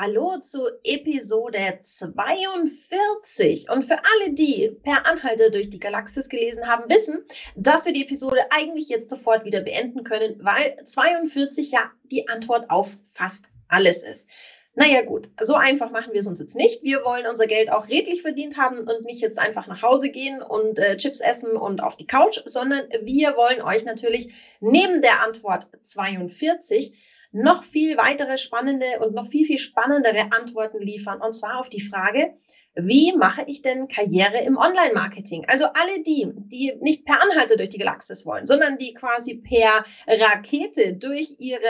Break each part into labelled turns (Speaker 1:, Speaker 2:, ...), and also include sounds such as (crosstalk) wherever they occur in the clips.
Speaker 1: Hallo zu Episode 42. Und für alle, die per Anhalter durch die Galaxis gelesen haben, wissen, dass wir die Episode eigentlich jetzt sofort wieder beenden können, weil 42 ja die Antwort auf fast alles ist. Naja gut, so einfach machen wir es uns jetzt nicht. Wir wollen unser Geld auch redlich verdient haben und nicht jetzt einfach nach Hause gehen und äh, Chips essen und auf die Couch, sondern wir wollen euch natürlich neben der Antwort 42 noch viel weitere spannende und noch viel, viel spannendere Antworten liefern. Und zwar auf die Frage, wie mache ich denn Karriere im Online-Marketing? Also alle die, die nicht per Anhalter durch die Galaxis wollen, sondern die quasi per Rakete durch ihre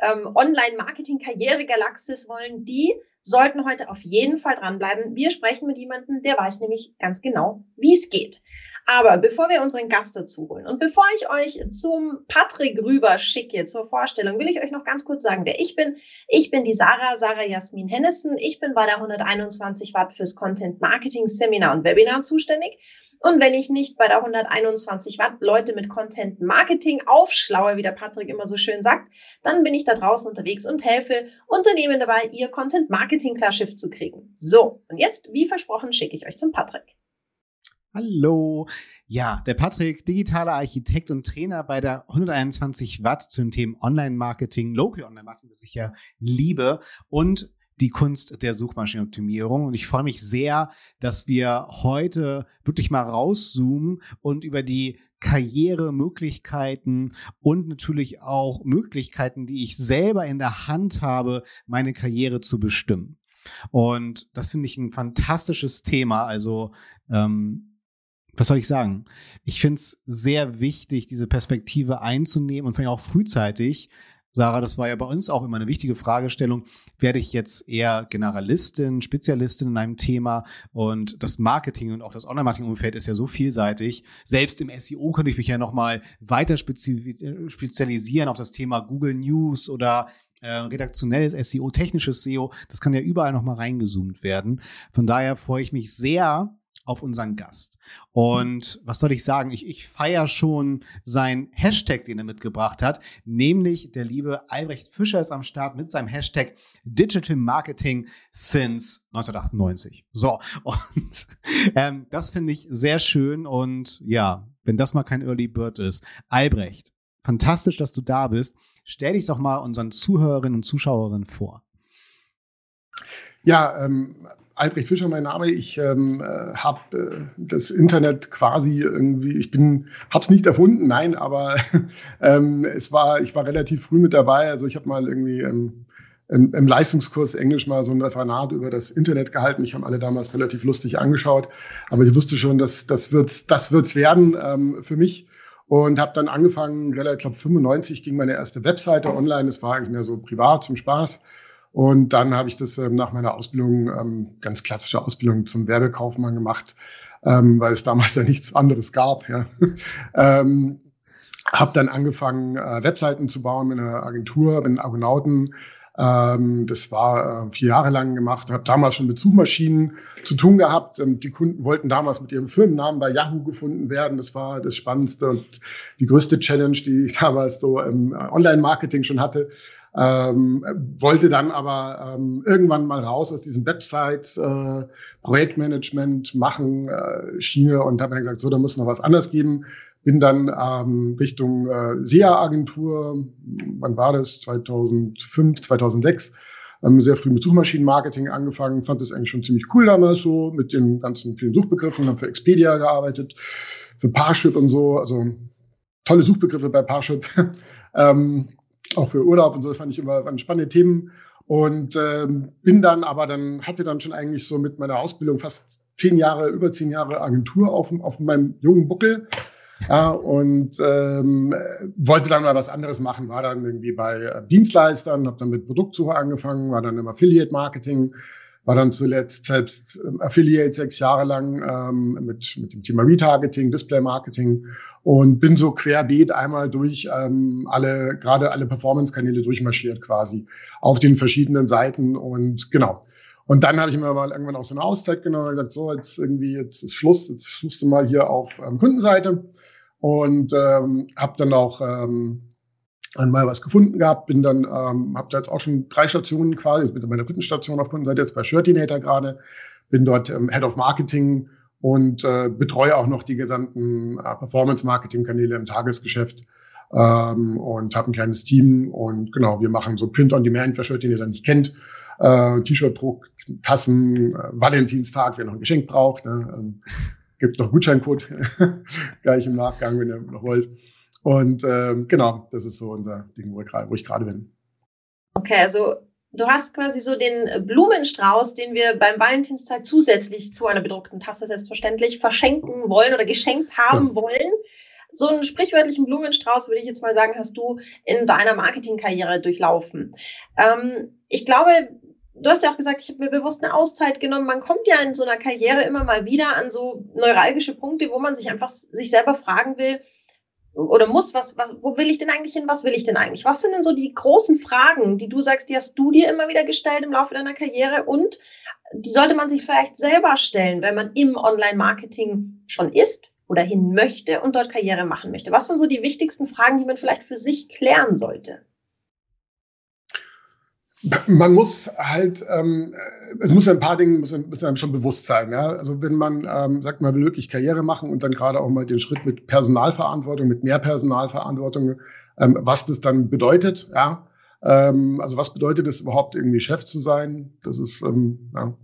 Speaker 1: ähm, Online-Marketing-Karriere-Galaxis wollen, die sollten heute auf jeden Fall dranbleiben. Wir sprechen mit jemandem, der weiß nämlich ganz genau, wie es geht. Aber bevor wir unseren Gast dazu holen und bevor ich euch zum Patrick rüber schicke zur Vorstellung, will ich euch noch ganz kurz sagen, wer ich bin. Ich bin die Sarah, Sarah Jasmin Hennessen. Ich bin bei der 121 Watt fürs Content Marketing Seminar und Webinar zuständig. Und wenn ich nicht bei der 121 Watt Leute mit Content Marketing aufschlaue, wie der Patrick immer so schön sagt, dann bin ich da draußen unterwegs und helfe Unternehmen dabei, ihr Content Marketing klar Schiff zu kriegen. So, und jetzt, wie versprochen, schicke ich euch zum Patrick.
Speaker 2: Hallo. Ja, der Patrick, digitaler Architekt und Trainer bei der 121 Watt zu den Themen Online-Marketing, Local Online-Marketing, das ich ja liebe und die Kunst der Suchmaschinenoptimierung. Und ich freue mich sehr, dass wir heute wirklich mal rauszoomen und über die Karrieremöglichkeiten und natürlich auch Möglichkeiten, die ich selber in der Hand habe, meine Karriere zu bestimmen. Und das finde ich ein fantastisches Thema. Also ähm, was soll ich sagen? Ich finde es sehr wichtig, diese Perspektive einzunehmen und vor auch frühzeitig. Sarah, das war ja bei uns auch immer eine wichtige Fragestellung. Werde ich jetzt eher Generalistin, Spezialistin in einem Thema? Und das Marketing und auch das Online-Marketing-Umfeld ist ja so vielseitig. Selbst im SEO könnte ich mich ja nochmal weiter spezialisieren auf das Thema Google News oder äh, redaktionelles SEO, technisches SEO. Das kann ja überall nochmal reingezoomt werden. Von daher freue ich mich sehr, auf unseren Gast. Und was soll ich sagen? Ich, ich feiere schon sein Hashtag, den er mitgebracht hat, nämlich der liebe Albrecht Fischer ist am Start mit seinem Hashtag Digital Marketing since 1998. So, (laughs) und ähm, das finde ich sehr schön und ja, wenn das mal kein Early Bird ist. Albrecht, fantastisch, dass du da bist. Stell dich doch mal unseren Zuhörerinnen und Zuschauerinnen vor.
Speaker 3: Ja, ähm, Albrecht Fischer mein Name. Ich ähm, habe äh, das Internet quasi irgendwie, ich bin, habe es nicht erfunden, nein, aber (laughs) ähm, es war, ich war relativ früh mit dabei. Also ich habe mal irgendwie ähm, im, im, Leistungskurs Englisch mal so ein Referat über das Internet gehalten. Ich habe alle damals relativ lustig angeschaut, aber ich wusste schon, dass das wird's, das wird's werden ähm, für mich und habe dann angefangen. Relativ, glaube 95 ging meine erste Webseite online. Es war eigentlich mehr so privat zum Spaß. Und dann habe ich das ähm, nach meiner Ausbildung, ähm, ganz klassische Ausbildung zum Werbekaufmann gemacht, ähm, weil es damals ja nichts anderes gab. Ja. (laughs) ähm, habe dann angefangen, äh, Webseiten zu bauen mit einer Agentur, einem Argonauten. Ähm, das war äh, vier Jahre lang gemacht. Habe damals schon mit Suchmaschinen zu tun gehabt. Ähm, die Kunden wollten damals mit ihrem Firmennamen bei Yahoo gefunden werden. Das war das Spannendste und die größte Challenge, die ich (laughs) damals so im Online-Marketing schon hatte ähm, wollte dann aber ähm, irgendwann mal raus aus diesem Website äh, Projektmanagement machen äh, Schiene und habe dann gesagt, so, da muss noch was anderes geben. Bin dann ähm, Richtung äh, SEA-Agentur, wann war das? 2005, 2006 ähm, sehr früh mit Suchmaschinenmarketing angefangen, fand das eigentlich schon ziemlich cool damals so, mit den ganzen vielen Suchbegriffen, haben für Expedia gearbeitet, für Parship und so, also tolle Suchbegriffe bei Parship. (laughs) ähm, auch für Urlaub und so, das fand ich immer waren spannende Themen. Und ähm, bin dann aber dann, hatte dann schon eigentlich so mit meiner Ausbildung fast zehn Jahre, über zehn Jahre Agentur auf, auf meinem jungen Buckel. Ja, und ähm, wollte dann mal was anderes machen, war dann irgendwie bei äh, Dienstleistern, habe dann mit Produktsuche angefangen, war dann im Affiliate-Marketing, war dann zuletzt selbst ähm, Affiliate sechs Jahre lang ähm, mit, mit dem Thema Retargeting, Display-Marketing und bin so querbeet einmal durch ähm, alle, gerade alle Performance-Kanäle durchmarschiert quasi auf den verschiedenen Seiten und genau. Und dann habe ich mir mal irgendwann auch so eine Auszeit genommen und gesagt, so, jetzt irgendwie, jetzt ist Schluss, jetzt suchst du mal hier auf ähm, Kundenseite und ähm, habe dann auch ähm, einmal was gefunden gehabt, bin dann, ähm, habe da jetzt auch schon drei Stationen quasi, jetzt bin ich meiner dritten Station auf Kundenseite jetzt bei Shirtinator gerade, bin dort ähm, Head of Marketing und äh, betreue auch noch die gesamten äh, Performance-Marketing-Kanäle im Tagesgeschäft ähm, und habe ein kleines Team und genau, wir machen so Print-on-Demand, wer Shirtinator nicht kennt, äh, T-Shirt-Druck, Tassen, äh, Valentinstag, wer noch ein Geschenk braucht, ne, ähm, gibt noch Gutscheincode (laughs) gleich im Nachgang, wenn ihr noch wollt. Und ähm, genau, das ist so unser Ding, wo ich, wo ich gerade bin.
Speaker 1: Okay, also du hast quasi so den Blumenstrauß, den wir beim Valentinstag zusätzlich zu einer bedruckten Tasse selbstverständlich verschenken wollen oder geschenkt haben ja. wollen. So einen sprichwörtlichen Blumenstrauß, würde ich jetzt mal sagen, hast du in deiner Marketingkarriere durchlaufen. Ähm, ich glaube, du hast ja auch gesagt, ich habe mir bewusst eine Auszeit genommen. Man kommt ja in so einer Karriere immer mal wieder an so neuralgische Punkte, wo man sich einfach sich selber fragen will, oder muss, was, was, wo will ich denn eigentlich hin, was will ich denn eigentlich? Was sind denn so die großen Fragen, die du sagst, die hast du dir immer wieder gestellt im Laufe deiner Karriere und die sollte man sich vielleicht selber stellen, wenn man im Online-Marketing schon ist oder hin möchte und dort Karriere machen möchte? Was sind so die wichtigsten Fragen, die man vielleicht für sich klären sollte?
Speaker 3: Man muss halt, ähm, es muss ein paar Dinge müssen, müssen einem schon bewusst sein. Ja? Also wenn man ähm, sagt, man will wirklich Karriere machen und dann gerade auch mal den Schritt mit Personalverantwortung, mit mehr Personalverantwortung, ähm, was das dann bedeutet. Ja? Ähm, also was bedeutet es überhaupt irgendwie Chef zu sein? Das ist ähm, ja,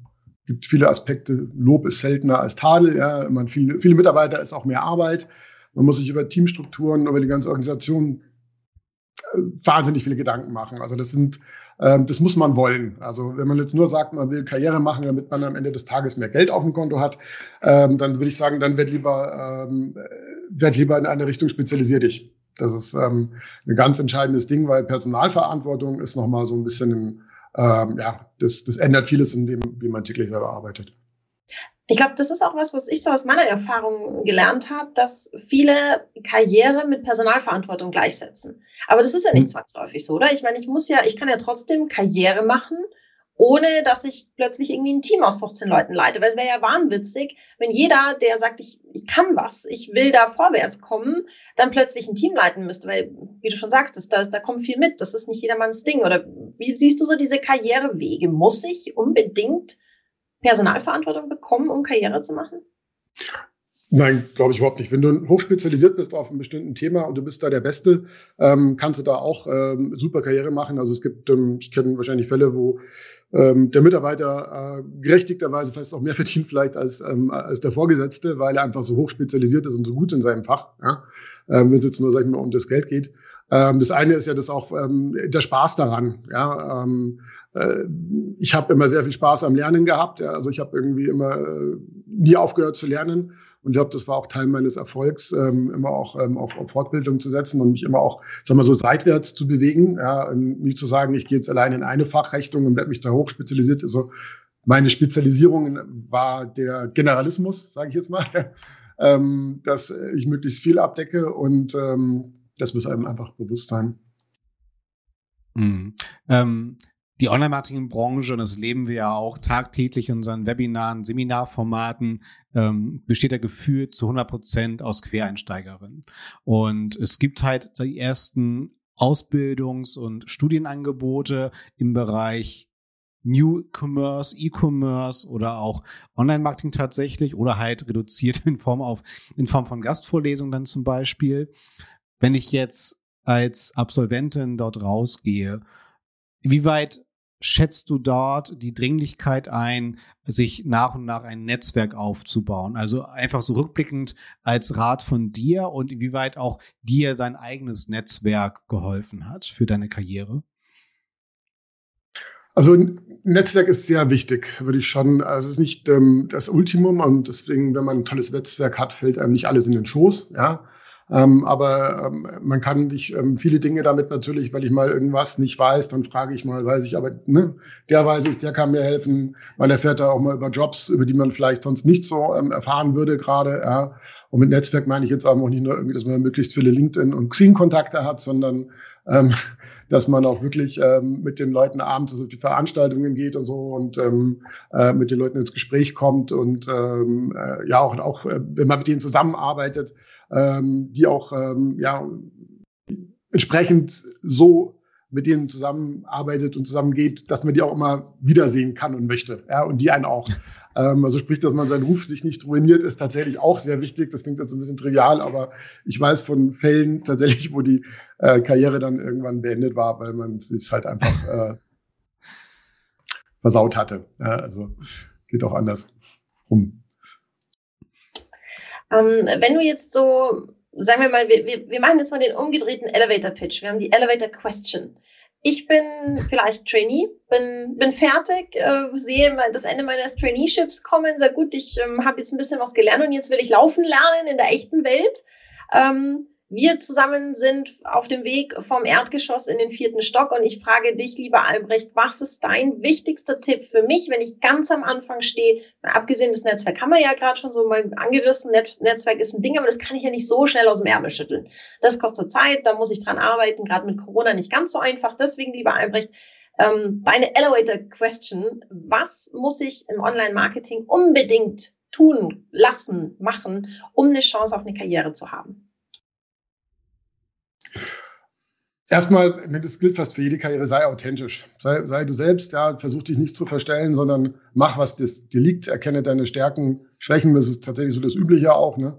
Speaker 3: gibt viele Aspekte. Lob ist seltener als Tadel. Ja? Man viel, viele Mitarbeiter ist auch mehr Arbeit. Man muss sich über Teamstrukturen, über die ganze Organisation wahnsinnig viele Gedanken machen. Also das sind, ähm, das muss man wollen. Also wenn man jetzt nur sagt, man will Karriere machen, damit man am Ende des Tages mehr Geld auf dem Konto hat, ähm, dann würde ich sagen, dann werd lieber, ähm, werd lieber in eine Richtung spezialisier dich. Das ist ähm, ein ganz entscheidendes Ding, weil Personalverantwortung ist nochmal so ein bisschen, ähm, ja, das, das ändert vieles in dem, wie man täglich selber arbeitet.
Speaker 1: Ich glaube, das ist auch was, was ich so aus meiner Erfahrung gelernt habe, dass viele Karriere mit Personalverantwortung gleichsetzen. Aber das ist ja nicht hm. zwangsläufig so, oder? Ich meine, ich muss ja, ich kann ja trotzdem Karriere machen, ohne dass ich plötzlich irgendwie ein Team aus 15 Leuten leite. Weil es wäre ja wahnwitzig, wenn jeder, der sagt, ich, ich kann was, ich will da vorwärts kommen, dann plötzlich ein Team leiten müsste. Weil, wie du schon sagst, das, da, da kommt viel mit. Das ist nicht jedermanns Ding. Oder wie siehst du so diese Karrierewege? Muss ich unbedingt Personalverantwortung bekommen, um Karriere zu machen?
Speaker 3: Nein, glaube ich überhaupt nicht. Wenn du hochspezialisiert bist auf einem bestimmten Thema und du bist da der Beste, ähm, kannst du da auch ähm, super Karriere machen. Also es gibt, ähm, ich kenne wahrscheinlich Fälle, wo ähm, der Mitarbeiter äh, gerechtigterweise fast auch mehr (laughs) verdient vielleicht als, ähm, als der Vorgesetzte, weil er einfach so hochspezialisiert ist und so gut in seinem Fach. Ja? Ähm, Wenn es jetzt nur, sag ich mal, um das Geld geht. Das eine ist ja das auch ähm, der Spaß daran. Ja? Ähm, äh, ich habe immer sehr viel Spaß am Lernen gehabt. Ja? Also ich habe irgendwie immer äh, nie aufgehört zu lernen. Und ich glaube, das war auch Teil meines Erfolgs, ähm, immer auch ähm, auf, auf Fortbildung zu setzen und mich immer auch, sagen wir so, seitwärts zu bewegen. Ja? Und nicht zu sagen, ich gehe jetzt allein in eine Fachrichtung und werde mich da hochspezialisiert. Also meine Spezialisierung war der Generalismus, sage ich jetzt mal, (laughs) ähm, dass ich möglichst viel abdecke und ähm, das muss einem einfach bewusst sein.
Speaker 2: Mhm. Die Online-Marketing-Branche, und das leben wir ja auch tagtäglich in unseren Webinaren, Seminarformaten, ähm, besteht ja gefühlt zu 100 Prozent aus Quereinsteigerinnen. Und es gibt halt die ersten Ausbildungs- und Studienangebote im Bereich New Commerce, E-Commerce oder auch Online-Marketing tatsächlich oder halt reduziert in Form auf, in Form von Gastvorlesungen dann zum Beispiel. Wenn ich jetzt als Absolventin dort rausgehe, wie weit schätzt du dort die Dringlichkeit ein, sich nach und nach ein Netzwerk aufzubauen? Also einfach so rückblickend als Rat von dir und inwieweit auch dir dein eigenes Netzwerk geholfen hat für deine Karriere?
Speaker 3: Also Netzwerk ist sehr wichtig, würde ich schon. Also es ist nicht ähm, das Ultimum und deswegen, wenn man ein tolles Netzwerk hat, fällt einem nicht alles in den Schoß. Ja, ähm, aber ähm, man kann dich ähm, viele Dinge damit natürlich, weil ich mal irgendwas nicht weiß, dann frage ich mal, weiß ich, aber ne, der weiß es, der kann mir helfen. Man erfährt da auch mal über Jobs, über die man vielleicht sonst nicht so ähm, erfahren würde gerade. Ja. Und mit Netzwerk meine ich jetzt auch nicht nur irgendwie, dass man möglichst viele LinkedIn und Xing-Kontakte hat, sondern ähm, (laughs) dass man auch wirklich ähm, mit den Leuten abends auf die Veranstaltungen geht und so und ähm, äh, mit den Leuten ins Gespräch kommt und ähm, äh, ja auch, auch äh, wenn man mit denen zusammenarbeitet, ähm, die auch ähm, ja entsprechend so mit denen zusammenarbeitet und zusammengeht, dass man die auch immer wiedersehen kann und möchte. Ja, und die einen auch. (laughs) Ähm, also sprich, dass man seinen Ruf sich nicht ruiniert, ist tatsächlich auch sehr wichtig. Das klingt jetzt ein bisschen trivial, aber ich weiß von Fällen tatsächlich, wo die äh, Karriere dann irgendwann beendet war, weil man sich halt einfach (laughs) äh, versaut hatte. Ja, also geht auch anders rum.
Speaker 1: Ähm, wenn du jetzt so sagen wir mal, wir, wir, wir machen jetzt mal den umgedrehten Elevator Pitch. Wir haben die Elevator Question. Ich bin vielleicht Trainee, bin, bin fertig, äh, sehe das Ende meines Traineeships kommen. Sehr gut, ich ähm, habe jetzt ein bisschen was gelernt und jetzt will ich laufen lernen in der echten Welt. Ähm, wir zusammen sind auf dem Weg vom Erdgeschoss in den vierten Stock und ich frage dich, lieber Albrecht, was ist dein wichtigster Tipp für mich, wenn ich ganz am Anfang stehe? Abgesehen das Netzwerk haben wir ja gerade schon so mal angerissen. Net Netzwerk ist ein Ding, aber das kann ich ja nicht so schnell aus dem Ärmel schütteln. Das kostet Zeit, da muss ich dran arbeiten, gerade mit Corona nicht ganz so einfach. Deswegen, lieber Albrecht, ähm, deine Elevator Question. Was muss ich im Online-Marketing unbedingt tun, lassen, machen, um eine Chance auf eine Karriere zu haben?
Speaker 3: Erstmal, das gilt fast für jede Karriere, sei authentisch. Sei, sei du selbst, ja, versuch dich nicht zu verstellen, sondern mach, was dir liegt, erkenne deine Stärken, Schwächen, das ist tatsächlich so das Übliche auch. Ne?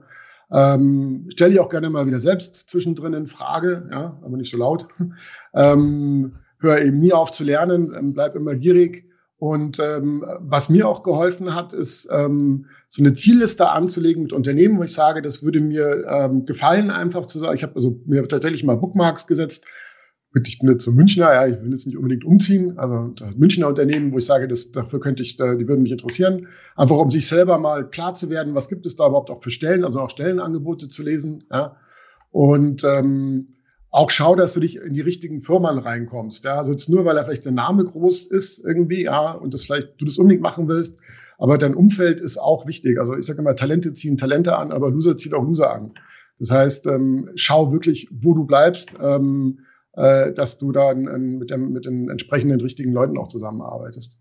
Speaker 3: Ähm, stell dich auch gerne mal wieder selbst zwischendrin in Frage, ja, aber nicht so laut. (laughs) Ähm, hör eben nie auf zu lernen, ähm, bleib immer gierig. Und ähm, was mir auch geholfen hat, ist ähm, so eine Zielliste anzulegen mit Unternehmen, wo ich sage, das würde mir ähm, gefallen, einfach zu sagen. Ich habe also mir tatsächlich mal Bookmarks gesetzt. Ich bin jetzt so Münchner, ja, ich will jetzt nicht unbedingt umziehen. Also Münchner Unternehmen, wo ich sage, das, dafür könnte ich, die würden mich interessieren. Einfach um sich selber mal klar zu werden, was gibt es da überhaupt auch für Stellen, also auch Stellenangebote zu lesen. Ja. Und ähm, auch schau, dass du dich in die richtigen Firmen reinkommst. Ja, also jetzt nur, weil er vielleicht der Name groß ist irgendwie, ja, und das vielleicht du das unbedingt machen willst, aber dein Umfeld ist auch wichtig. Also ich sage immer, Talente ziehen Talente an, aber Loser ziehen auch Loser an. Das heißt, ähm, schau wirklich, wo du bleibst, ähm, äh, dass du da mit, dem, mit den entsprechenden richtigen Leuten auch zusammenarbeitest.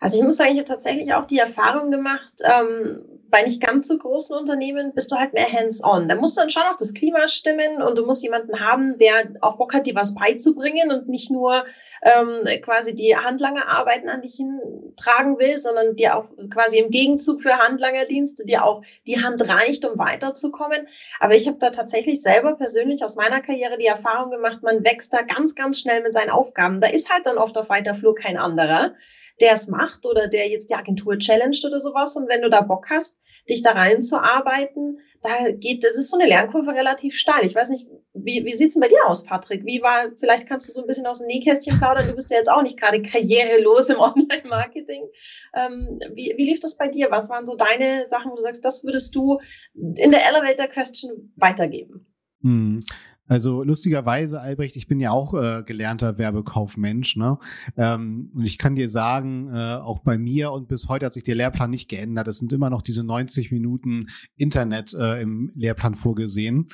Speaker 1: Also ich muss sagen, ich habe tatsächlich auch die Erfahrung gemacht, ähm, bei nicht ganz so großen Unternehmen bist du halt mehr hands-on. Da muss dann schon auch das Klima stimmen und du musst jemanden haben, der auch Bock hat, dir was beizubringen und nicht nur ähm, quasi die Handlangerarbeiten an dich hintragen will, sondern dir auch quasi im Gegenzug für Handlangerdienste dir auch die Hand reicht, um weiterzukommen. Aber ich habe da tatsächlich selber persönlich aus meiner Karriere die Erfahrung gemacht, man wächst da ganz, ganz schnell mit seinen Aufgaben. Da ist halt dann oft auf weiter Flur kein anderer der es macht oder der jetzt die Agentur challenged oder sowas. Und wenn du da Bock hast, dich da reinzuarbeiten, da geht, das ist so eine Lernkurve relativ steil. Ich weiß nicht, wie, wie sieht's denn bei dir aus, Patrick? Wie war, vielleicht kannst du so ein bisschen aus dem Nähkästchen plaudern. Du bist ja jetzt auch nicht gerade karrierelos im (laughs) Online-Marketing. Ähm, wie, wie lief das bei dir? Was waren so deine Sachen, wo du sagst, das würdest du in der Elevator Question weitergeben?
Speaker 2: Hm. Also lustigerweise, Albrecht, ich bin ja auch äh, gelernter Werbekaufmensch, ne? Ähm, und ich kann dir sagen, äh, auch bei mir und bis heute hat sich der Lehrplan nicht geändert. Es sind immer noch diese 90 Minuten Internet äh, im Lehrplan vorgesehen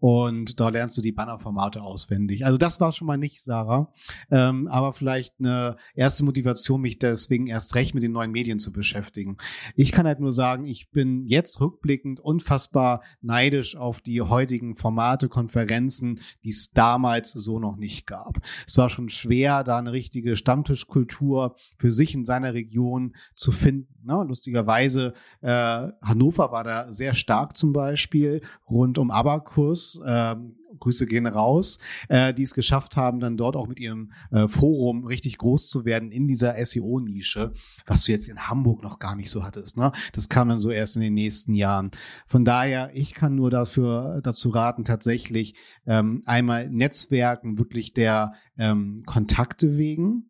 Speaker 2: und da lernst du die Bannerformate auswendig. Also das war schon mal nicht, Sarah, ähm, aber vielleicht eine erste Motivation, mich deswegen erst recht mit den neuen Medien zu beschäftigen. Ich kann halt nur sagen, ich bin jetzt rückblickend unfassbar neidisch auf die heutigen Formate, Konferenzen, die es damals so noch nicht gab. Es war schon schwer, da eine richtige Stammtischkultur für sich in seiner Region zu finden. Ne? Lustigerweise, äh, Hannover war da sehr stark zum Beispiel, rund um Abakus. Ähm, Grüße gehen raus, äh, die es geschafft haben, dann dort auch mit ihrem äh, Forum richtig groß zu werden in dieser SEO-Nische, was du jetzt in Hamburg noch gar nicht so hattest. Ne? Das kam dann so erst in den nächsten Jahren. Von daher, ich kann nur dafür dazu raten, tatsächlich ähm, einmal Netzwerken wirklich der ähm, Kontakte wegen,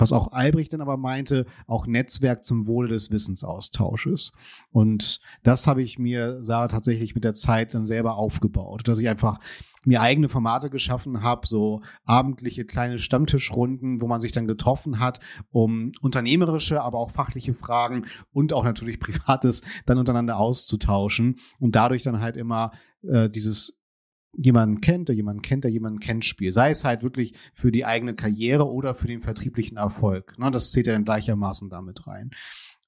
Speaker 2: was auch Albrecht dann aber meinte, auch Netzwerk zum Wohle des Wissensaustausches. Und das habe ich mir, Sarah, tatsächlich mit der Zeit dann selber aufgebaut, dass ich einfach mir eigene Formate geschaffen habe, so abendliche kleine Stammtischrunden, wo man sich dann getroffen hat, um unternehmerische, aber auch fachliche Fragen und auch natürlich (laughs) Privates dann untereinander auszutauschen und dadurch dann halt immer äh, dieses jemanden kennt, der jemanden kennt, der jemanden kennt Spiel. Sei es halt wirklich für die eigene Karriere oder für den vertrieblichen Erfolg. Ne, das zählt ja dann gleichermaßen damit rein.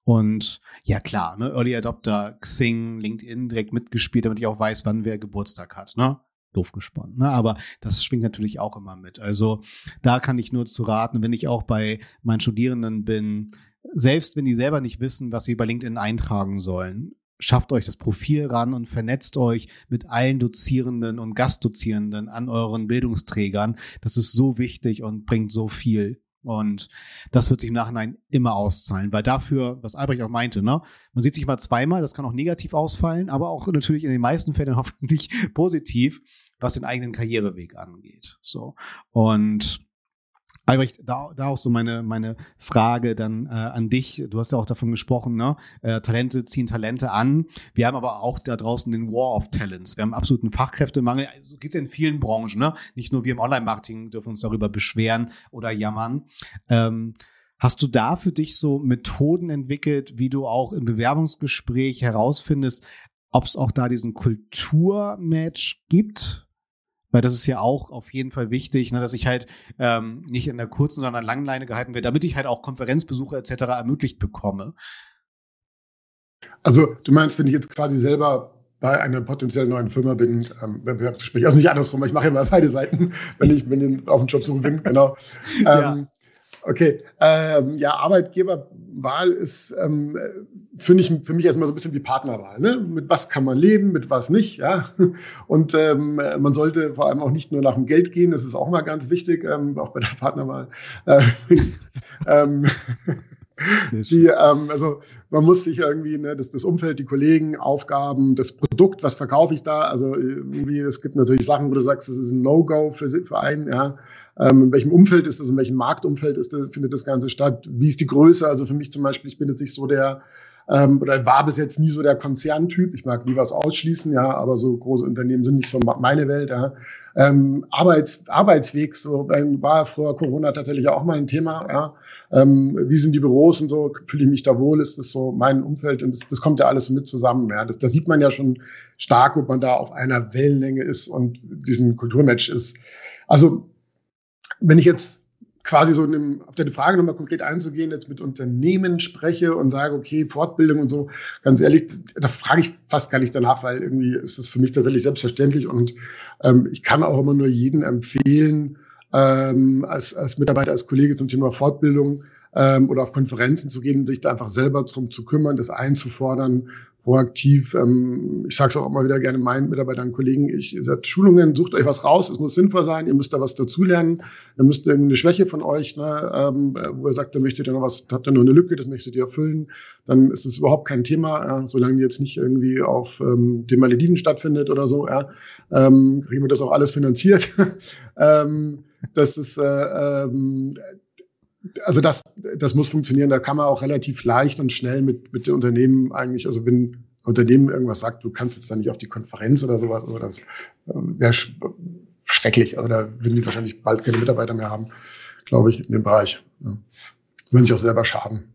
Speaker 2: Und ja klar, ne, Early Adopter, Xing, LinkedIn direkt mitgespielt, damit ich auch weiß, wann wer Geburtstag hat. Ne? doof gesponnen. Ne? Aber das schwingt natürlich auch immer mit. Also da kann ich nur zu raten, wenn ich auch bei meinen Studierenden bin, selbst wenn die selber nicht wissen, was sie bei LinkedIn eintragen sollen, schafft euch das Profil ran und vernetzt euch mit allen Dozierenden und Gastdozierenden an euren Bildungsträgern. Das ist so wichtig und bringt so viel. Und das wird sich im Nachhinein immer auszahlen, weil dafür, was Albrecht auch meinte, ne, man sieht sich mal zweimal, das kann auch negativ ausfallen, aber auch natürlich in den meisten Fällen (laughs) hoffentlich positiv, was den eigenen Karriereweg angeht. So. Und Albrecht, da, da auch so meine, meine Frage dann äh, an dich. Du hast ja auch davon gesprochen, ne? Äh, Talente ziehen Talente an. Wir haben aber auch da draußen den War of Talents. Wir haben absoluten Fachkräftemangel. So also geht es ja in vielen Branchen, ne? Nicht nur wir im Online-Marketing dürfen uns darüber beschweren oder jammern. Ähm, hast du da für dich so Methoden entwickelt, wie du auch im Bewerbungsgespräch herausfindest, ob es auch da diesen Kulturmatch gibt? Weil das ist ja auch auf jeden Fall wichtig, ne, dass ich halt ähm, nicht in der kurzen, sondern langen Leine gehalten werde, damit ich halt auch Konferenzbesuche etc. ermöglicht bekomme.
Speaker 3: Also du meinst, wenn ich jetzt quasi selber bei einer potenziell neuen Firma bin, ähm, Bewerbungsgespräch, also nicht andersrum, ich mache ja mal beide Seiten, wenn ich, wenn ich auf den Jobsuche bin, genau. (laughs) ja. Okay, ähm, ja, Arbeitgeberwahl ist ähm, finde ich für mich erstmal so ein bisschen wie Partnerwahl. Ne? Mit was kann man leben, mit was nicht, ja. Und ähm, man sollte vor allem auch nicht nur nach dem Geld gehen, das ist auch mal ganz wichtig, ähm, auch bei der Partnerwahl. Äh, (laughs) ähm, die, ähm, also man muss sich irgendwie, ne, das, das Umfeld, die Kollegen, Aufgaben, das Produkt, was verkaufe ich da? Also irgendwie, es gibt natürlich Sachen, wo du sagst, das ist ein No-Go für, für einen, ja. Ähm, in welchem Umfeld ist das, in welchem Marktumfeld ist das, findet das Ganze statt? Wie ist die Größe? Also für mich zum Beispiel, ich bin jetzt nicht so der ähm, oder war bis jetzt nie so der Konzerntyp. Ich mag nie was ausschließen, ja, aber so große Unternehmen sind nicht so meine Welt. Ja. Ähm, Arbeits, Arbeitsweg, so war vor Corona tatsächlich auch mal ein Thema. Ja. Ähm, wie sind die Büros und so? Fühle ich mich da wohl? Ist das so mein Umfeld? Und das, das kommt ja alles mit zusammen. Ja. Das, da sieht man ja schon stark, ob man da auf einer Wellenlänge ist und diesen Kulturmatch ist. Also wenn ich jetzt quasi so einem, auf deine Frage nochmal konkret einzugehen, jetzt mit Unternehmen spreche und sage, okay, Fortbildung und so, ganz ehrlich, da frage ich fast gar nicht danach, weil irgendwie ist es für mich tatsächlich selbstverständlich und ähm, ich kann auch immer nur jeden empfehlen, ähm, als, als Mitarbeiter, als Kollege zum Thema Fortbildung ähm, oder auf Konferenzen zu gehen, sich da einfach selber drum zu kümmern, das einzufordern, proaktiv. Ähm, ich sage es auch immer wieder gerne meinen Mitarbeitern und Kollegen, ich sage, Schulungen, sucht euch was raus, es muss sinnvoll sein, ihr müsst da was dazulernen, ihr müsst irgendeine Schwäche von euch, ne, ähm, wo ihr sagt, da möchtet ihr noch was, habt ihr noch eine Lücke, das möchtet ihr erfüllen, dann ist es überhaupt kein Thema, ja, solange die jetzt nicht irgendwie auf ähm, den Malediven stattfindet oder so, ja, ähm, kriegen wir das auch alles finanziert. (laughs) ähm, das ist äh, ähm, also das, das muss funktionieren. Da kann man auch relativ leicht und schnell mit, mit den Unternehmen eigentlich, also wenn Unternehmen irgendwas sagt, du kannst jetzt da nicht auf die Konferenz oder sowas, also das äh, wäre sch schrecklich. Also da würden die wahrscheinlich bald keine Mitarbeiter mehr haben, glaube ich, in dem Bereich. Ja. Würden sich auch selber schaden.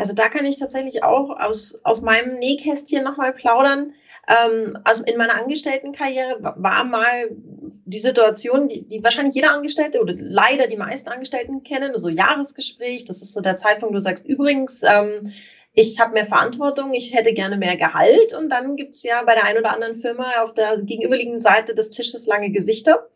Speaker 1: Also da kann ich tatsächlich auch aus, aus meinem Nähkästchen nochmal plaudern. Ähm, also in meiner Angestelltenkarriere war mal die Situation, die, die wahrscheinlich jeder Angestellte oder leider die meisten Angestellten kennen, so Jahresgespräch, das ist so der Zeitpunkt, wo du sagst, übrigens, ähm, ich habe mehr Verantwortung, ich hätte gerne mehr Gehalt und dann gibt es ja bei der einen oder anderen Firma auf der gegenüberliegenden Seite des Tisches lange Gesichter.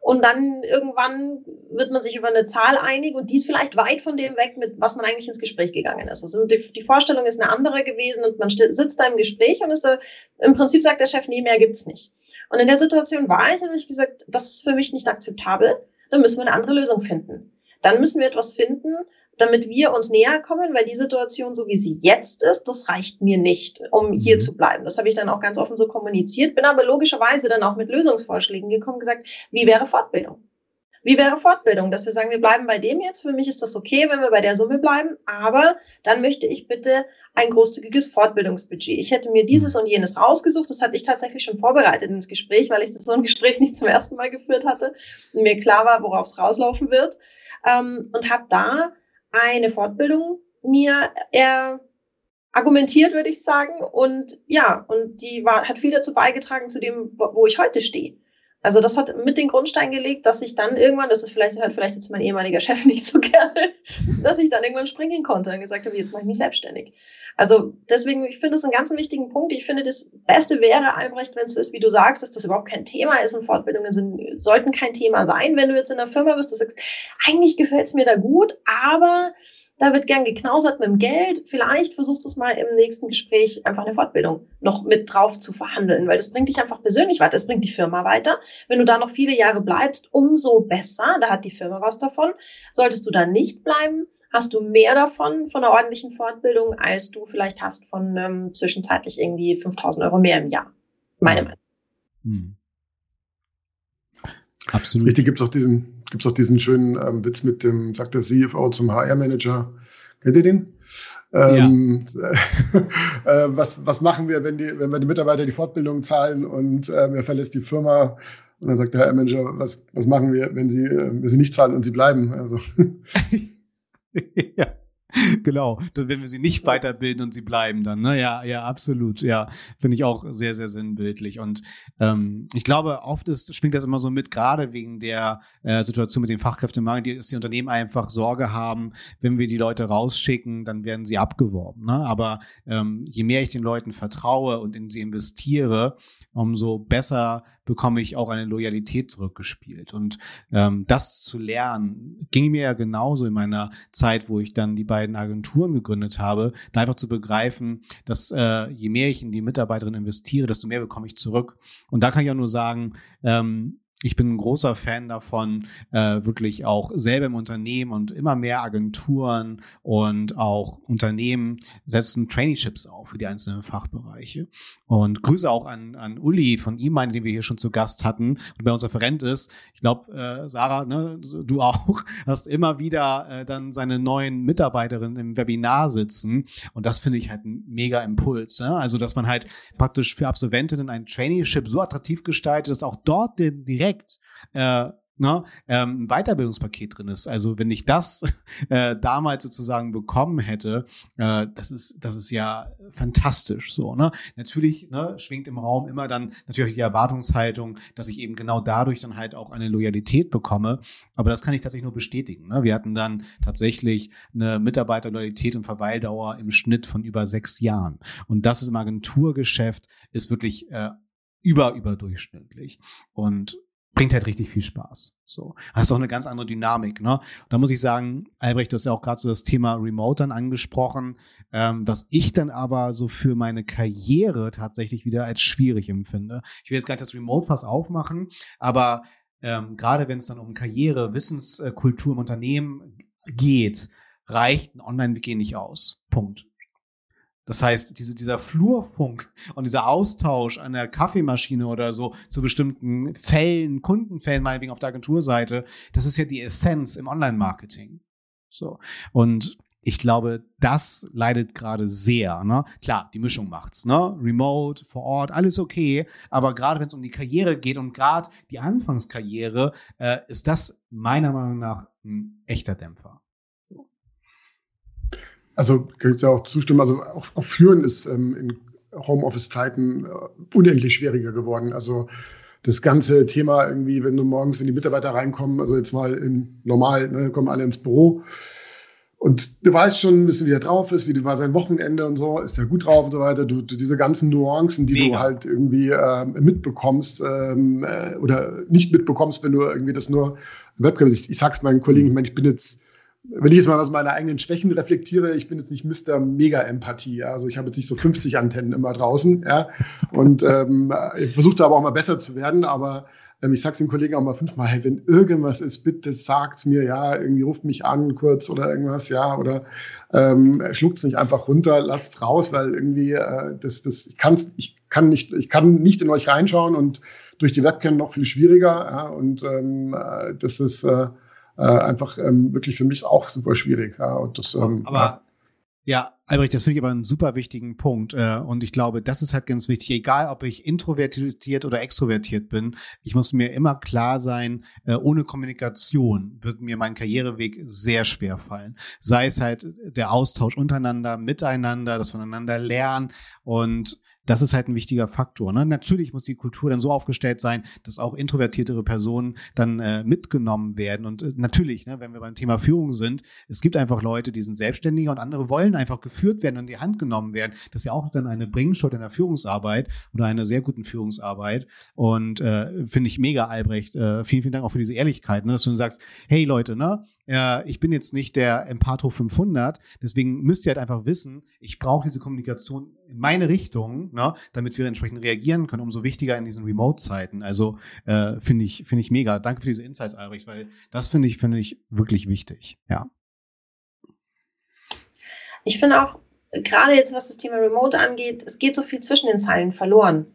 Speaker 1: Und dann irgendwann wird man sich über eine Zahl einig und die ist vielleicht weit von dem weg, mit was man eigentlich ins Gespräch gegangen ist. Also die, die Vorstellung ist eine andere gewesen und man sitzt da im Gespräch und ist, äh, im Prinzip sagt der Chef, nee, mehr gibt's nicht. Und in der Situation war ich und ich gesagt, das ist für mich nicht akzeptabel, dann müssen wir eine andere Lösung finden. Dann müssen wir etwas finden, damit wir uns näher kommen, weil die Situation, so wie sie jetzt ist, das reicht mir nicht, um hier mhm. zu bleiben. Das habe ich dann auch ganz offen so kommuniziert, bin aber logischerweise dann auch mit Lösungsvorschlägen gekommen, gesagt, wie wäre Fortbildung? Wie wäre Fortbildung, dass wir sagen, wir bleiben bei dem jetzt. Für mich ist das okay, wenn wir bei der Summe bleiben, aber dann möchte ich bitte ein großzügiges Fortbildungsbudget. Ich hätte mir dieses mhm. und jenes rausgesucht. Das hatte ich tatsächlich schon vorbereitet ins Gespräch, weil ich das so ein Gespräch nicht zum ersten Mal geführt hatte und mir klar war, worauf es rauslaufen wird. Ähm, und habe da eine Fortbildung mir er argumentiert, würde ich sagen. Und ja, und die war, hat viel dazu beigetragen zu dem, wo ich heute stehe. Also das hat mit den Grundstein gelegt, dass ich dann irgendwann, das ist vielleicht, hört vielleicht jetzt mein ehemaliger Chef (laughs) nicht so gerne, dass ich dann irgendwann springen konnte und gesagt habe, jetzt mache ich mich selbstständig. Also deswegen, ich finde das einen ganz wichtigen Punkt. Ich finde, das Beste wäre, Albrecht, wenn es ist, wie du sagst, dass das überhaupt kein Thema ist und Fortbildungen sind, sollten kein Thema sein, wenn du jetzt in der Firma bist, du sagst, eigentlich gefällt es mir da gut, aber da wird gern geknausert mit dem Geld. Vielleicht versuchst du es mal im nächsten Gespräch einfach eine Fortbildung noch mit drauf zu verhandeln, weil das bringt dich einfach persönlich weiter, das bringt die Firma weiter. Wenn du da noch viele Jahre bleibst, umso besser. Da hat die Firma was davon. Solltest du da nicht bleiben, hast du mehr davon, von einer ordentlichen Fortbildung, als du vielleicht hast von ähm, zwischenzeitlich irgendwie 5000 Euro mehr im Jahr. Meine Meinung. Hm.
Speaker 3: Absolut. Richtig, gibt es auch diesen, gibt's auch diesen schönen ähm, Witz mit dem, sagt der CFO zum HR-Manager. Kennt ihr den? Ähm, ja. (laughs) äh, was, was machen wir, wenn, die, wenn wir die Mitarbeiter die Fortbildung zahlen und ähm, er verlässt die Firma? Und dann sagt der HR-Manager, was, was machen wir, wenn sie, äh, wenn sie nicht zahlen und sie bleiben? Also. (laughs) (laughs)
Speaker 2: ja. (laughs) genau, wenn wir sie nicht weiterbilden und sie bleiben dann, ne? Ja, ja, absolut. Ja, finde ich auch sehr, sehr sinnbildlich. Und ähm, ich glaube, oft ist, schwingt das immer so mit, gerade wegen der äh, Situation mit den Fachkräftemangel, dass die Unternehmen einfach Sorge haben, wenn wir die Leute rausschicken, dann werden sie abgeworben. Ne? Aber ähm, je mehr ich den Leuten vertraue und in sie investiere, umso besser bekomme ich auch eine Loyalität zurückgespielt. Und ähm, das zu lernen, ging mir ja genauso in meiner Zeit, wo ich dann die beiden Agenturen gegründet habe, da einfach zu begreifen, dass äh, je mehr ich in die Mitarbeiterin investiere, desto mehr bekomme ich zurück. Und da kann ich auch nur sagen, ähm, ich bin ein großer Fan davon, äh, wirklich auch selber im Unternehmen und immer mehr Agenturen und auch Unternehmen setzen Traineeships auf für die einzelnen Fachbereiche. Und Grüße auch an, an Uli von E-Mine, den wir hier schon zu Gast hatten und bei uns Referent ist. Ich glaube, äh, Sarah, ne, du auch, (laughs) hast immer wieder äh, dann seine neuen Mitarbeiterinnen im Webinar sitzen. Und das finde ich halt ein mega Impuls. Ne? Also, dass man halt praktisch für Absolventinnen ein Traineeship so attraktiv gestaltet, dass auch dort direkt äh, ne, ähm, ein Weiterbildungspaket drin ist. Also wenn ich das (laughs) äh, damals sozusagen bekommen hätte, äh, das ist das ist ja fantastisch so. Ne? Natürlich ne, schwingt im Raum immer dann natürlich die Erwartungshaltung, dass ich eben genau dadurch dann halt auch eine Loyalität bekomme. Aber das kann ich tatsächlich nur bestätigen. Ne? Wir hatten dann tatsächlich eine Mitarbeiterloyalität und Verweildauer im Schnitt von über sechs Jahren. Und das ist im Agenturgeschäft ist wirklich äh, über überdurchschnittlich. Und bringt halt richtig viel Spaß. So, hast auch eine ganz andere Dynamik. Ne? Da muss ich sagen, Albrecht, du hast ja auch gerade so das Thema Remote dann angesprochen, ähm, was ich dann aber so für meine Karriere tatsächlich wieder als schwierig empfinde. Ich will jetzt gar nicht das Remote fast aufmachen, aber ähm, gerade wenn es dann um Karriere, Wissenskultur im Unternehmen geht, reicht ein Online-WG nicht aus. Punkt. Das heißt, diese, dieser Flurfunk und dieser Austausch an der Kaffeemaschine oder so zu bestimmten Fällen, Kundenfällen meinetwegen auf der Agenturseite, das ist ja die Essenz im Online-Marketing. So. Und ich glaube, das leidet gerade sehr. Ne? Klar, die Mischung macht's. Ne? Remote, vor Ort, alles okay. Aber gerade wenn es um die Karriere geht und gerade die Anfangskarriere, äh, ist das meiner Meinung nach ein echter Dämpfer.
Speaker 3: Also kann ich ja auch zustimmen. Also auch, auch Führen ist ähm, in Homeoffice-Zeiten äh, unendlich schwieriger geworden. Also das ganze Thema irgendwie, wenn du morgens, wenn die Mitarbeiter reinkommen, also jetzt mal in normal, ne, kommen alle ins Büro und du weißt schon, wie er drauf ist, wie war sein Wochenende und so, ist er gut drauf und so weiter. Du, du diese ganzen Nuancen, die Mega. du halt irgendwie äh, mitbekommst ähm, äh, oder nicht mitbekommst, wenn du irgendwie das nur Webcam. Ich, ich sag's meinen Kollegen, ich meine, ich bin jetzt wenn ich jetzt mal aus meiner eigenen Schwächen reflektiere, ich bin jetzt nicht Mr. Mega-Empathie. Ja? Also ich habe jetzt nicht so 50 Antennen immer draußen. Ja? Und ähm, ich versuche da aber auch mal besser zu werden. Aber ähm, ich sage es den Kollegen auch mal fünfmal, hey, wenn irgendwas ist, bitte sagt's mir, ja, irgendwie ruft mich an kurz oder irgendwas, ja, oder ähm, es nicht einfach runter, lasst raus, weil irgendwie äh, das, das, ich, kann's, ich kann nicht, ich kann nicht in euch reinschauen und durch die Webcam noch viel schwieriger. Ja? Und ähm, äh, das ist äh, äh, einfach ähm, wirklich für mich auch super schwierig. Ja, und das, ähm,
Speaker 2: aber ja. Ja, Albrecht, das finde ich aber einen super wichtigen Punkt. Äh, und ich glaube, das ist halt ganz wichtig. Egal, ob ich introvertiert oder extrovertiert bin, ich muss mir immer klar sein, äh, ohne Kommunikation wird mir mein Karriereweg sehr schwer fallen. Sei es halt der Austausch untereinander, miteinander, das voneinander lernen und das ist halt ein wichtiger Faktor. Ne? Natürlich muss die Kultur dann so aufgestellt sein, dass auch introvertiertere Personen dann äh, mitgenommen werden. Und äh, natürlich, ne, wenn wir beim Thema Führung sind, es gibt einfach Leute, die sind selbstständiger und andere wollen einfach geführt werden und in die Hand genommen werden. Das ist ja auch dann eine Bringschuld in der Führungsarbeit oder einer sehr guten Führungsarbeit. Und äh, finde ich mega, Albrecht. Äh, vielen, vielen Dank auch für diese Ehrlichkeit, ne, dass du sagst, hey Leute, ne, äh, ich bin jetzt nicht der Empato 500, deswegen müsst ihr halt einfach wissen, ich brauche diese Kommunikation in meine Richtung, ne, damit wir entsprechend reagieren können, umso wichtiger in diesen Remote-Zeiten. Also äh, finde ich, finde ich mega. Danke für diese Insights, Albrecht, weil das finde ich, finde ich wirklich wichtig. Ja.
Speaker 1: Ich finde auch, gerade jetzt, was das Thema Remote angeht, es geht so viel zwischen den Zeilen verloren.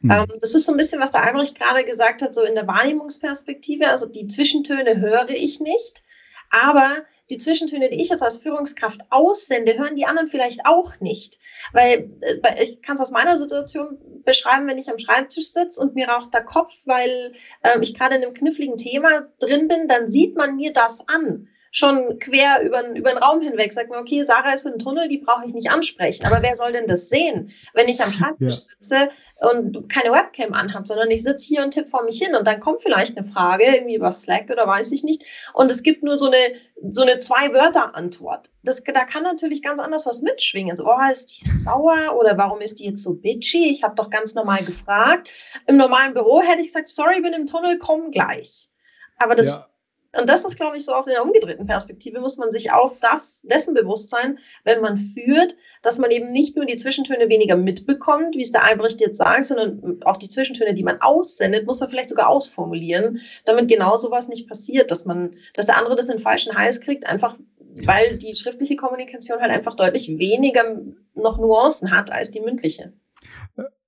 Speaker 1: Mhm. Das ist so ein bisschen, was der Albrecht gerade gesagt hat, so in der Wahrnehmungsperspektive. Also die Zwischentöne höre ich nicht. Aber die Zwischentöne, die ich jetzt als Führungskraft aussende, hören die anderen vielleicht auch nicht. Weil äh, ich kann es aus meiner Situation beschreiben, wenn ich am Schreibtisch sitze und mir raucht der Kopf, weil äh, ich gerade in einem kniffligen Thema drin bin, dann sieht man mir das an schon quer über, über den Raum hinweg, sagt man, okay, Sarah ist im Tunnel, die brauche ich nicht ansprechen. Aber wer soll denn das sehen, wenn ich am Schreibtisch ja. sitze und keine Webcam anhabe, sondern ich sitze hier und tippe vor mich hin und dann kommt vielleicht eine Frage, irgendwie über Slack oder weiß ich nicht. Und es gibt nur so eine, so eine Zwei-Wörter-Antwort. Das, da kann natürlich ganz anders was mitschwingen. So, oh, ist die jetzt sauer oder warum ist die jetzt so bitchy? Ich habe doch ganz normal gefragt. Im normalen Büro hätte ich gesagt, sorry, bin im Tunnel, komm gleich. Aber das ja und das ist, glaube ich, so auch in der umgedrehten Perspektive muss man sich auch das, dessen bewusst sein, wenn man führt, dass man eben nicht nur die Zwischentöne weniger mitbekommt, wie es der Albrecht jetzt sagt, sondern auch die Zwischentöne, die man aussendet, muss man vielleicht sogar ausformulieren, damit genau sowas nicht passiert, dass man, dass der andere das in den falschen Hals kriegt, einfach weil die schriftliche Kommunikation halt einfach deutlich weniger noch Nuancen hat als die mündliche.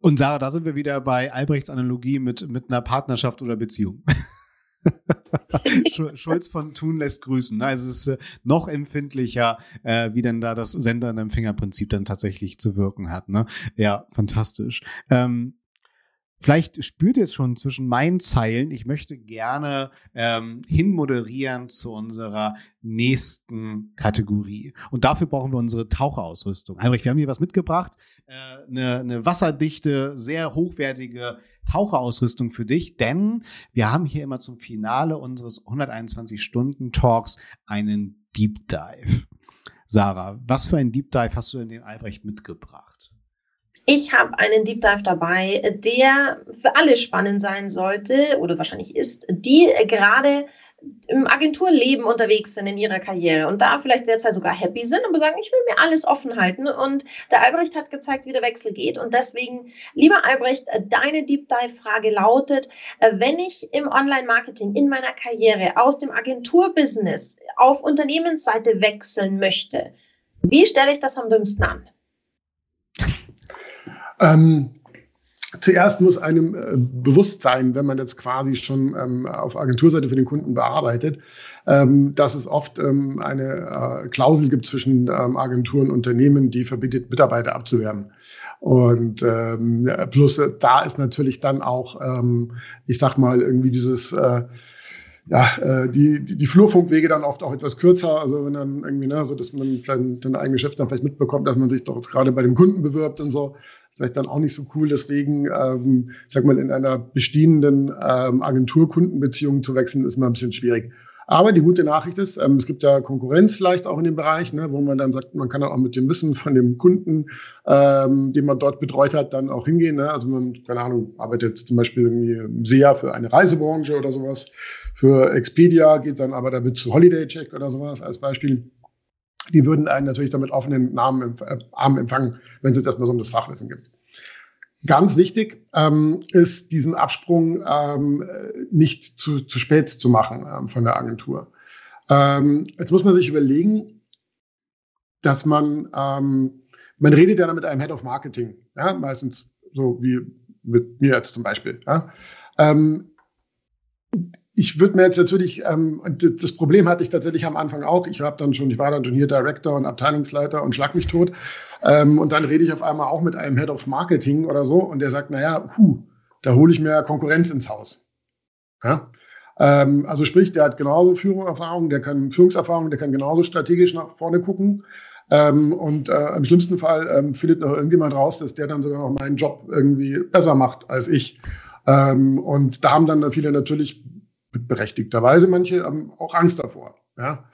Speaker 2: Und Sarah, da sind wir wieder bei Albrechts Analogie mit, mit einer Partnerschaft oder Beziehung. (laughs) (laughs) Schulz von Thun lässt grüßen. Also es ist äh, noch empfindlicher, äh, wie denn da das Sender- und Empfängerprinzip dann tatsächlich zu wirken hat. Ne? Ja, fantastisch. Ähm, Vielleicht spürt ihr es schon zwischen meinen Zeilen. Ich möchte gerne ähm, hinmoderieren zu unserer nächsten Kategorie. Und dafür brauchen wir unsere Taucherausrüstung. Heinrich, wir haben hier was mitgebracht. Äh, eine, eine wasserdichte, sehr hochwertige Taucherausrüstung für dich, denn wir haben hier immer zum Finale unseres 121-Stunden-Talks einen Deep Dive. Sarah, was für ein Deep Dive hast du in den Albrecht mitgebracht?
Speaker 1: Ich habe einen Deep Dive dabei, der für alle spannend sein sollte oder wahrscheinlich ist, die gerade im Agenturleben unterwegs sind in ihrer Karriere und da vielleicht derzeit sogar happy sind, aber sagen, ich will mir alles offen halten. Und der Albrecht hat gezeigt, wie der Wechsel geht. Und deswegen, lieber Albrecht, deine Deep Dive-Frage lautet, wenn ich im Online-Marketing in meiner Karriere aus dem Agenturbusiness auf Unternehmensseite wechseln möchte, wie stelle ich das am dümmsten an?
Speaker 3: Ähm, zuerst muss einem äh, bewusst sein, wenn man jetzt quasi schon ähm, auf Agenturseite für den Kunden bearbeitet, ähm, dass es oft ähm, eine äh, Klausel gibt zwischen ähm, Agenturen und Unternehmen, die verbietet, Mitarbeiter abzuwerben. Und ähm, plus äh, da ist natürlich dann auch, ähm, ich sag mal, irgendwie dieses äh, ja, äh, die, die, die Flurfunkwege dann oft auch etwas kürzer. Also wenn dann irgendwie, ne, so dass man dann ein Geschäft dann vielleicht mitbekommt, dass man sich doch jetzt gerade bei dem Kunden bewirbt und so, vielleicht dann auch nicht so cool. Deswegen, ähm, sag mal, in einer bestehenden ähm, Agentur-Kundenbeziehung zu wechseln, ist mal ein bisschen schwierig. Aber die gute Nachricht ist, ähm, es gibt ja Konkurrenz vielleicht auch in dem Bereich, ne, wo man dann sagt, man kann dann auch mit dem Wissen von dem Kunden, ähm, den man dort betreut hat, dann auch hingehen. Ne? Also man, keine Ahnung, arbeitet zum Beispiel irgendwie sehr für eine Reisebranche oder sowas. Für Expedia geht dann aber damit zu Holiday Check oder sowas als Beispiel. Die würden einen natürlich damit offenen Namen, äh, Armen empfangen, wenn es jetzt erstmal so um das Fachwissen gibt. Ganz wichtig ähm, ist, diesen Absprung ähm, nicht zu, zu spät zu machen ähm, von der Agentur. Ähm, jetzt muss man sich überlegen, dass man, ähm, man redet ja dann mit einem Head of Marketing, ja, meistens so wie mit mir jetzt zum Beispiel. Ja. Ähm, ich würde mir jetzt natürlich, ähm, das Problem hatte ich tatsächlich am Anfang auch. Ich habe dann schon, ich war dann schon hier Director und Abteilungsleiter und schlag mich tot. Ähm, und dann rede ich auf einmal auch mit einem Head of Marketing oder so und der sagt, naja, huh, da hole ich mir Konkurrenz ins Haus. Ja? Ähm, also sprich, der hat genauso Führungserfahrung, der kann Führungserfahrung, der kann genauso strategisch nach vorne gucken. Ähm, und äh, im schlimmsten Fall ähm, findet noch irgendjemand raus, dass der dann sogar noch meinen Job irgendwie besser macht als ich. Ähm, und da haben dann viele natürlich berechtigterweise manche ähm, auch Angst davor. Ja?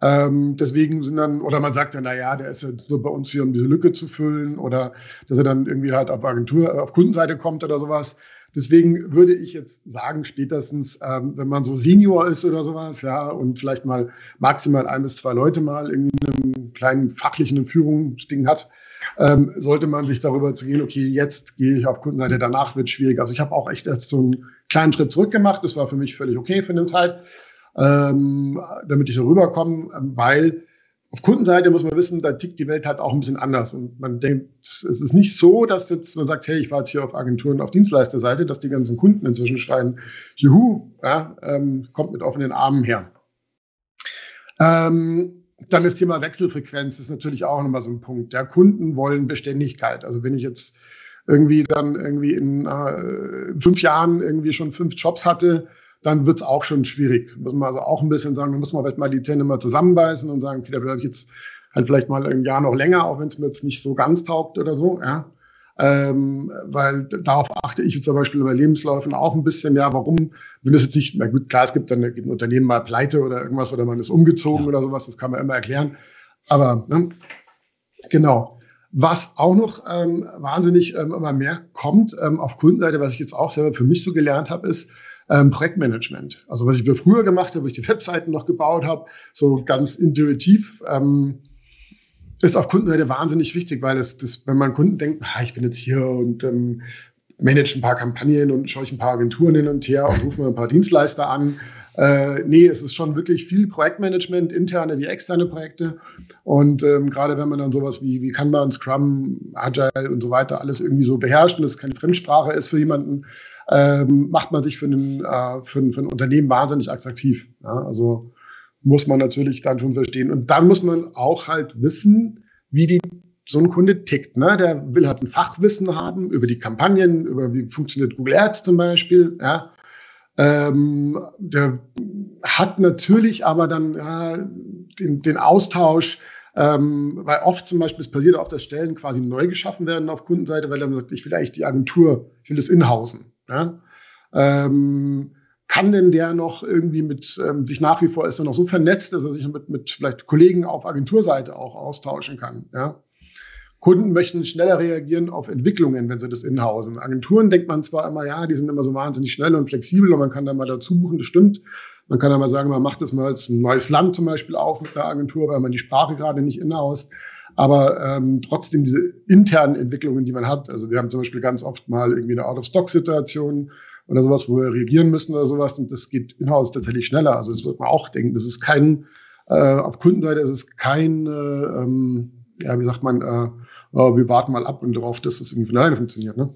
Speaker 3: Ähm, deswegen sind dann, oder man sagt dann, na ja, der ist ja so bei uns hier, um diese Lücke zu füllen, oder dass er dann irgendwie halt auf Agentur, äh, auf Kundenseite kommt oder sowas. Deswegen würde ich jetzt sagen, spätestens, ähm, wenn man so Senior ist oder sowas, ja, und vielleicht mal maximal ein bis zwei Leute mal in einem kleinen fachlichen Führungsding hat, ähm, sollte man sich darüber zu gehen, okay, jetzt gehe ich auf Kundenseite, danach wird schwierig. Also ich habe auch echt erst so einen kleinen Schritt zurück gemacht. Das war für mich völlig okay für eine Zeit, ähm, damit ich so rüberkomme, ähm, weil auf Kundenseite muss man wissen, da tickt die Welt halt auch ein bisschen anders. Und man denkt, es ist nicht so, dass jetzt man sagt, hey, ich war jetzt hier auf Agenturen, auf Dienstleisterseite, dass die ganzen Kunden inzwischen schreien, juhu, ja, ähm, kommt mit offenen Armen her. Ähm, dann das Thema Wechselfrequenz ist natürlich auch nochmal so ein Punkt. Der Kunden wollen Beständigkeit. Also wenn ich jetzt irgendwie dann irgendwie in äh, fünf Jahren irgendwie schon fünf Jobs hatte, dann wird es auch schon schwierig. Muss man also auch ein bisschen sagen, da muss man vielleicht mal die Zähne mal zusammenbeißen und sagen, okay, da bleibe ich jetzt halt vielleicht mal ein Jahr noch länger, auch wenn es mir jetzt nicht so ganz taugt oder so, ja. Ähm, weil darauf achte ich zum Beispiel bei Lebensläufen auch ein bisschen, ja, warum, wenn das jetzt nicht, na gut, klar, es gibt dann geht ein Unternehmen mal pleite oder irgendwas oder man ist umgezogen ja. oder sowas, das kann man immer erklären. Aber ne, genau. Was auch noch ähm, wahnsinnig ähm, immer mehr kommt ähm, auf Kundenseite, was ich jetzt auch selber für mich so gelernt habe, ist ähm, Projektmanagement. Also was ich früher gemacht habe, wo ich die Webseiten noch gebaut habe, so ganz intuitiv. Ähm, ist auf Kundenseite wahnsinnig wichtig, weil es, das, wenn man Kunden denkt, ah, ich bin jetzt hier und ähm, manage ein paar Kampagnen und schaue ich ein paar Agenturen hin und her und rufe mir ein paar Dienstleister an. Äh, nee, es ist schon wirklich viel Projektmanagement, interne wie externe Projekte. Und ähm, gerade wenn man dann sowas wie, wie Kanban, Scrum, Agile und so weiter alles irgendwie so beherrscht und es keine Fremdsprache ist für jemanden, ähm, macht man sich für, einen, äh, für, ein, für ein Unternehmen wahnsinnig attraktiv. Ja? Also muss man natürlich dann schon verstehen. Und dann muss man auch halt wissen, wie die so ein Kunde tickt. Ne? Der will halt ein Fachwissen haben über die Kampagnen, über wie funktioniert Google Ads zum Beispiel. Ja? Ähm, der hat natürlich aber dann ja, den, den Austausch, ähm, weil oft zum Beispiel, es passiert auch, dass Stellen quasi neu geschaffen werden auf Kundenseite, weil er sagt, ich will eigentlich die Agentur, ich will das inhausen. Ja? Ähm, kann denn der noch irgendwie mit ähm, sich nach wie vor ist er noch so vernetzt, dass er sich mit, mit vielleicht Kollegen auf Agenturseite auch austauschen kann. Ja? Kunden möchten schneller reagieren auf Entwicklungen, wenn sie das inhausen. Agenturen denkt man zwar immer, ja, die sind immer so wahnsinnig schnell und flexibel und man kann da mal dazu buchen, das stimmt. Man kann da mal sagen, man macht das mal als neues Land zum Beispiel auf mit einer Agentur, weil man die Sprache gerade nicht inhaust. Aber ähm, trotzdem diese internen Entwicklungen, die man hat, also wir haben zum Beispiel ganz oft mal irgendwie eine Out-of-Stock-Situation, oder sowas, wo wir reagieren müssen oder sowas. Und das geht in-house tatsächlich schneller. Also das wird man auch denken. Das ist kein, äh, auf Kundenseite ist es kein, äh, ähm, ja, wie sagt man, äh, oh, wir warten mal ab und darauf, dass das irgendwie von alleine funktioniert. Ne?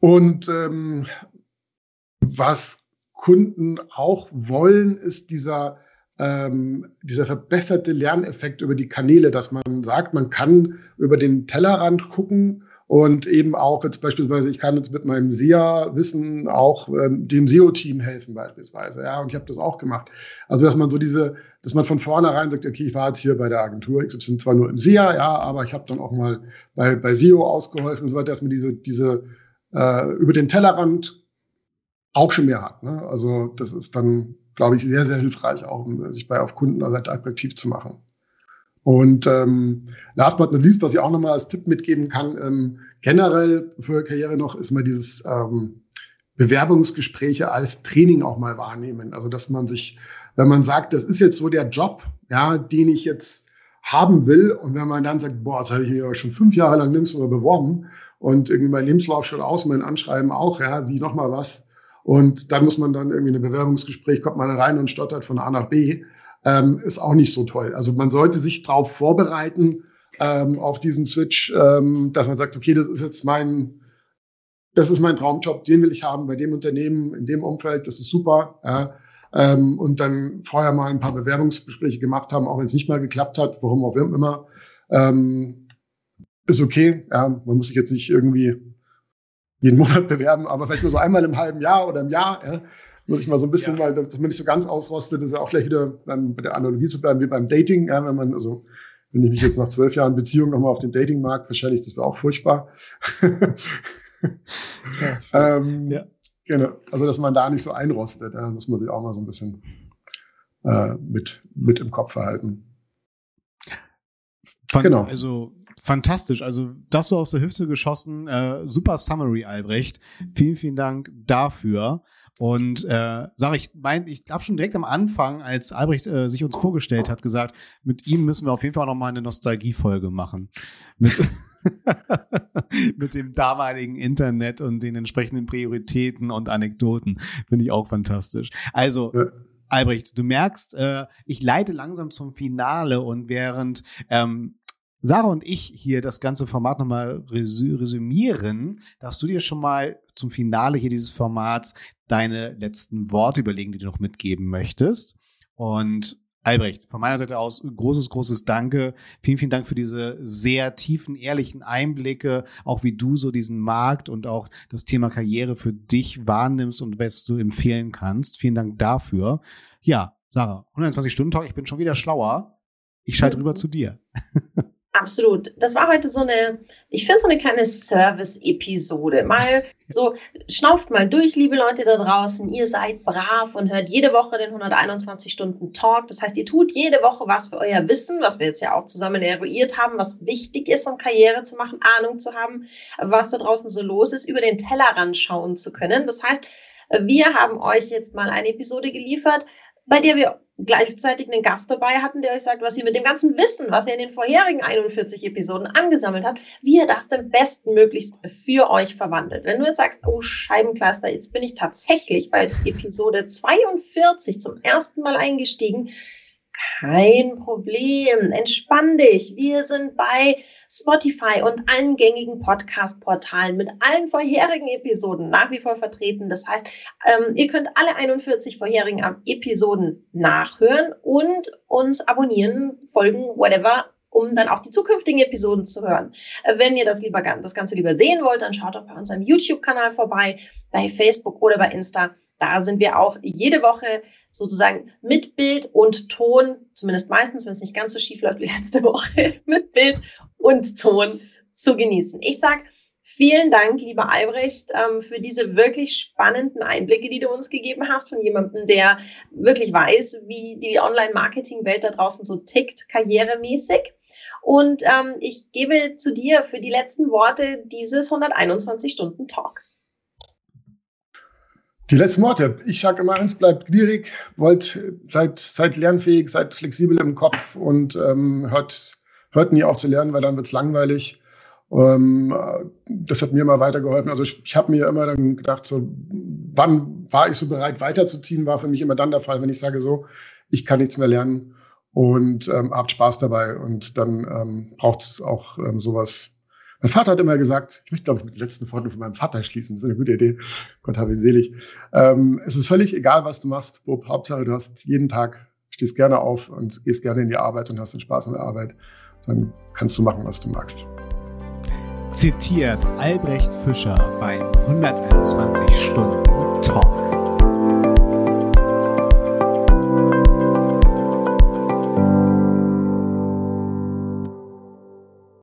Speaker 3: Und ähm, was Kunden auch wollen, ist dieser, ähm, dieser verbesserte Lerneffekt über die Kanäle, dass man sagt, man kann über den Tellerrand gucken und eben auch jetzt beispielsweise, ich kann jetzt mit meinem SEA-Wissen auch ähm, dem SEO-Team helfen beispielsweise. Ja, und ich habe das auch gemacht. Also, dass man so diese, dass man von vornherein sagt, okay, ich war jetzt hier bei der Agentur ich bin zwar nur im SEA, ja, aber ich habe dann auch mal bei, bei SEO ausgeholfen und so weiter, dass man diese, diese äh, über den Tellerrand auch schon mehr hat. Ne? Also, das ist dann, glaube ich, sehr, sehr hilfreich, auch um sich bei auf Kundenseite attraktiv zu machen. Und ähm, last but not least, was ich auch nochmal als Tipp mitgeben kann, ähm, generell für Karriere noch, ist mal dieses ähm, Bewerbungsgespräche als Training auch mal wahrnehmen. Also dass man sich, wenn man sagt, das ist jetzt so der Job, ja, den ich jetzt haben will, und wenn man dann sagt, boah, das habe ich mir ja schon fünf Jahre lang nirgendwo beworben und irgendwie mein Lebenslauf schon aus, mein Anschreiben auch, ja, wie nochmal was. Und dann muss man dann irgendwie in ein Bewerbungsgespräch, kommt man rein und stottert von A nach B ähm, ist auch nicht so toll. Also man sollte sich darauf vorbereiten, ähm, auf diesen Switch, ähm, dass man sagt, okay, das ist jetzt mein, das ist mein Traumjob, den will ich haben bei dem Unternehmen, in dem Umfeld, das ist super. Ja. Ähm, und dann vorher mal ein paar Bewerbungsgespräche gemacht haben, auch wenn es nicht mal geklappt hat, warum auch immer. Ähm, ist okay, ja, man muss sich jetzt nicht irgendwie jeden Monat (laughs) bewerben, aber vielleicht nur so einmal im halben Jahr oder im Jahr. Ja muss ich mal so ein bisschen, ja. weil dass man nicht so ganz ausrostet, ist ja auch gleich wieder dann bei der Analogie zu bleiben wie beim Dating, ja, wenn man also wenn ich mich jetzt nach zwölf Jahren Beziehung nochmal auf den Datingmarkt verschelle ich, das wäre auch furchtbar. (laughs) ja, ähm, ja. Genau, also dass man da nicht so einrostet, ja, muss man sich auch mal so ein bisschen äh, mit, mit im Kopf verhalten.
Speaker 2: Fan genau. Also fantastisch. Also das so aus der Hüfte geschossen. Äh, super Summary, Albrecht. Vielen, vielen Dank dafür. Und äh, sage ich, mein, ich habe schon direkt am Anfang, als Albrecht äh, sich uns vorgestellt hat, gesagt, mit ihm müssen wir auf jeden Fall noch mal eine Nostalgiefolge machen. Mit, (laughs) mit dem damaligen Internet und den entsprechenden Prioritäten und Anekdoten. Finde ich auch fantastisch. Also, ja. Albrecht, du merkst, äh, ich leite langsam zum Finale und während ähm, Sarah und ich hier das ganze Format nochmal resümieren, darfst du dir schon mal zum Finale hier dieses Formats deine letzten Worte überlegen, die du noch mitgeben möchtest. Und Albrecht, von meiner Seite aus großes, großes Danke. Vielen, vielen Dank für diese sehr tiefen, ehrlichen Einblicke, auch wie du so diesen Markt und auch das Thema Karriere für dich wahrnimmst und was du empfehlen kannst. Vielen Dank dafür. Ja, Sarah, 120 Stunden Talk, ich bin schon wieder schlauer. Ich schalte rüber zu dir. (laughs)
Speaker 1: Absolut. Das war heute so eine, ich finde so eine kleine Service-Episode. Mal (laughs) so, schnauft mal durch, liebe Leute da draußen. Ihr seid brav und hört jede Woche den 121 Stunden Talk. Das heißt, ihr tut jede Woche was für euer Wissen, was wir jetzt ja auch zusammen eruiert haben, was wichtig ist, um Karriere zu machen, Ahnung zu haben, was da draußen so los ist, über den Tellerrand schauen zu können. Das heißt, wir haben euch jetzt mal eine Episode geliefert, bei der wir gleichzeitig einen Gast dabei hatten, der euch sagt, was ihr mit dem ganzen Wissen, was ihr in den vorherigen 41 Episoden angesammelt habt, wie ihr das denn bestmöglichst für euch verwandelt. Wenn du jetzt sagst, oh Scheibencluster, jetzt bin ich tatsächlich bei Episode 42 zum ersten Mal eingestiegen, kein Problem. Entspann dich. Wir sind bei Spotify und allen gängigen Podcast-Portalen mit allen vorherigen Episoden nach wie vor vertreten. Das heißt, ähm, ihr könnt alle 41 vorherigen Episoden nachhören und uns abonnieren, folgen, whatever, um dann auch die zukünftigen Episoden zu hören. Äh, wenn ihr das lieber das Ganze lieber sehen wollt, dann schaut doch bei unserem YouTube-Kanal vorbei, bei Facebook oder bei Insta. Da sind wir auch jede Woche sozusagen mit Bild und Ton, zumindest meistens, wenn es nicht ganz so schief läuft wie letzte Woche, (laughs) mit Bild und Ton zu genießen. Ich sage vielen Dank, lieber Albrecht, ähm, für diese wirklich spannenden Einblicke, die du uns gegeben hast, von jemandem, der wirklich weiß, wie die Online-Marketing-Welt da draußen so tickt, karrieremäßig. Und ähm, ich gebe zu dir für die letzten Worte dieses 121 Stunden Talks.
Speaker 3: Die letzten Worte. Ich sage immer eins, bleibt gierig, wollt, seid, seid lernfähig, seid flexibel im Kopf und ähm, hört, hört nie auf zu lernen, weil dann wird's langweilig. Ähm, das hat mir immer weitergeholfen. Also ich, ich habe mir immer dann gedacht, so, wann war ich so bereit weiterzuziehen, war für mich immer dann der Fall, wenn ich sage so, ich kann nichts mehr lernen und ähm, habt Spaß dabei. Und dann ähm, braucht auch ähm, sowas mein Vater hat immer gesagt, ich möchte, glaube ich, mit den letzten Worten von meinem Vater schließen. Das ist eine gute Idee. Gott habe ihn selig. Ähm, es ist völlig egal, was du machst, Bob. Hauptsache, du hast jeden Tag, stehst gerne auf und gehst gerne in die Arbeit und hast den Spaß an der Arbeit. Dann kannst du machen, was du magst.
Speaker 2: Zitiert Albrecht Fischer bei 121 Stunden Talk.